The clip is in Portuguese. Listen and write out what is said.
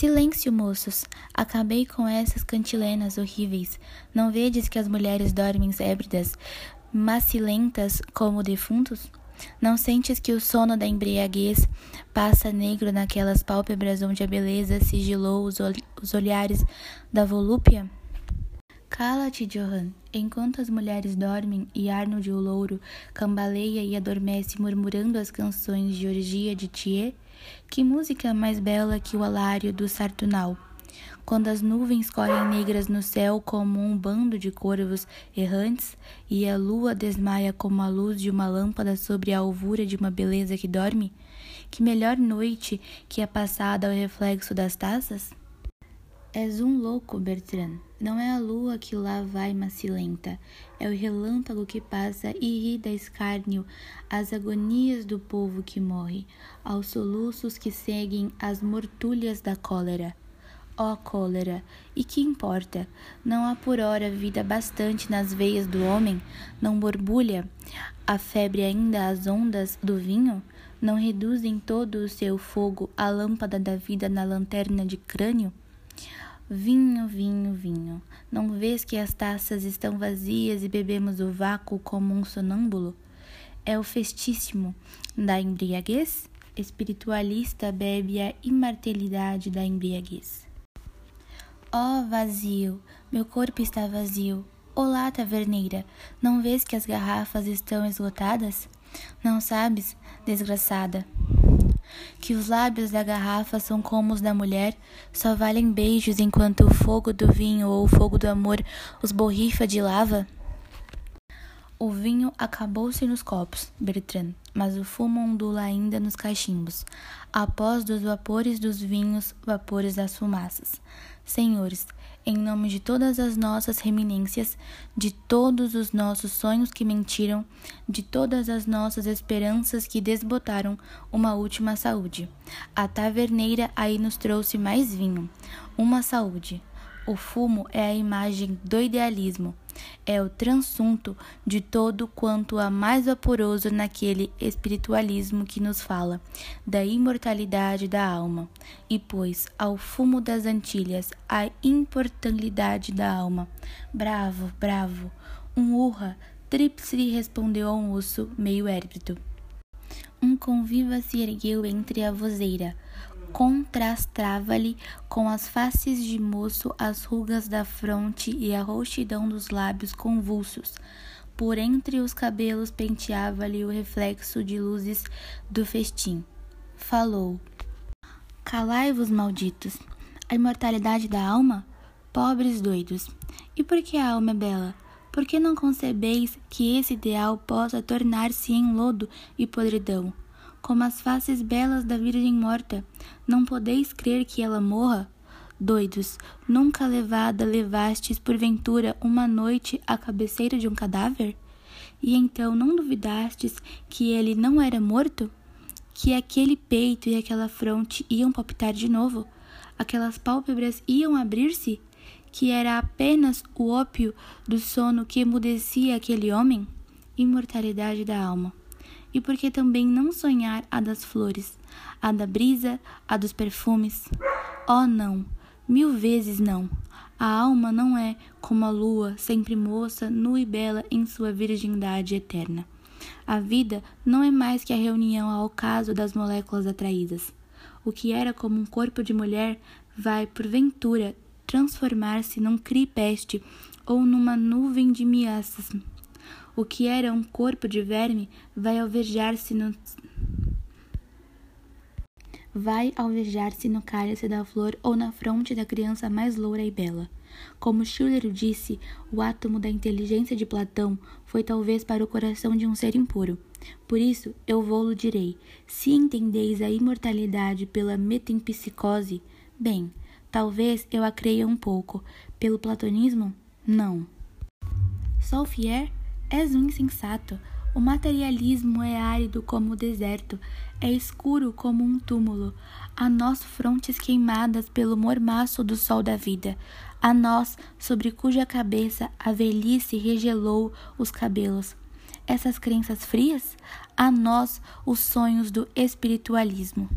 Silêncio, moços! Acabei com essas cantilenas horríveis. Não vedes que as mulheres dormem ébridas, macilentas como defuntos? Não sentes que o sono da embriaguez passa negro naquelas pálpebras onde a beleza sigilou os, ol os olhares da volúpia? Cala-te, Johan. Enquanto as mulheres dormem e Arnold o louro cambaleia e adormece murmurando as canções de orgia de Thier, que música mais bela que o alário do sartunal? Quando as nuvens correm negras no céu como um bando de corvos errantes e a lua desmaia como a luz de uma lâmpada sobre a alvura de uma beleza que dorme, que melhor noite que a passada ao reflexo das taças? És um louco, Bertrand. Não é a lua que lá vai macilenta, é o relâmpago que passa e ri da escárnio às agonias do povo que morre, aos soluços que seguem as mortulhas da cólera. Ó oh, cólera, e que importa? Não há por hora vida bastante nas veias do homem? Não borbulha a febre ainda às ondas do vinho? Não reduzem todo o seu fogo a lâmpada da vida na lanterna de crânio? Vinho, vinho, vinho. Não vês que as taças estão vazias e bebemos o vácuo como um sonâmbulo? É o festíssimo da embriaguez? Espiritualista bebe a imartelidade da embriaguez. Ó oh, vazio, meu corpo está vazio. Olá, taverneira, não vês que as garrafas estão esgotadas? Não sabes, desgraçada? Que os lábios da garrafa são como os da mulher, só valem beijos enquanto o fogo do vinho ou o fogo do amor os borrifa de lava? O vinho acabou-se nos copos, Bertrand, mas o fumo ondula ainda nos cachimbos, após dos vapores dos vinhos, vapores das fumaças. Senhores, em nome de todas as nossas reminências, de todos os nossos sonhos que mentiram, de todas as nossas esperanças que desbotaram uma última saúde. A taverneira aí nos trouxe mais vinho, uma saúde. O fumo é a imagem do idealismo, é o transunto de todo quanto há mais vaporoso naquele espiritualismo que nos fala da imortalidade da alma, e pois ao fumo das Antilhas a imortalidade da alma. Bravo, bravo, um urra, tríplice respondeu a um osso meio érbido. Um conviva se ergueu entre a vozeira contrastava-lhe com as faces de moço as rugas da fronte e a roxidão dos lábios convulsos. Por entre os cabelos penteava-lhe o reflexo de luzes do festim. Falou: Calai-vos, malditos! A imortalidade da alma? Pobres doidos! E por que a alma é bela? Por que não concebeis que esse ideal possa tornar-se em lodo e podridão? Como as faces belas da Virgem morta. Não podeis crer que ela morra? Doidos, nunca levada levastes porventura uma noite à cabeceira de um cadáver? E então não duvidastes que ele não era morto? Que aquele peito e aquela fronte iam palpitar de novo? Aquelas pálpebras iam abrir-se? Que era apenas o ópio do sono que emudecia aquele homem? Imortalidade da alma e por que também não sonhar a das flores, a da brisa, a dos perfumes? Oh, não, mil vezes não. A alma não é como a lua, sempre moça, nua e bela em sua virgindade eterna. A vida não é mais que a reunião ao caso das moléculas atraídas. O que era como um corpo de mulher vai, porventura, transformar-se num cripeste ou numa nuvem de miasmas o que era um corpo de verme vai alvejar-se no vai alvejar-se no cálice da flor ou na fronte da criança mais loura e bela. Como Schiller disse, o átomo da inteligência de Platão foi talvez para o coração de um ser impuro. Por isso, eu vou-lo direi: se entendeis a imortalidade pela metempsicose, bem, talvez eu a creia um pouco. Pelo platonismo, não. Solfier És um insensato. O materialismo é árido como o deserto, é escuro como um túmulo. A nós frontes queimadas pelo mormaço do sol da vida, a nós sobre cuja cabeça a velhice regelou os cabelos. Essas crenças frias? A nós os sonhos do espiritualismo.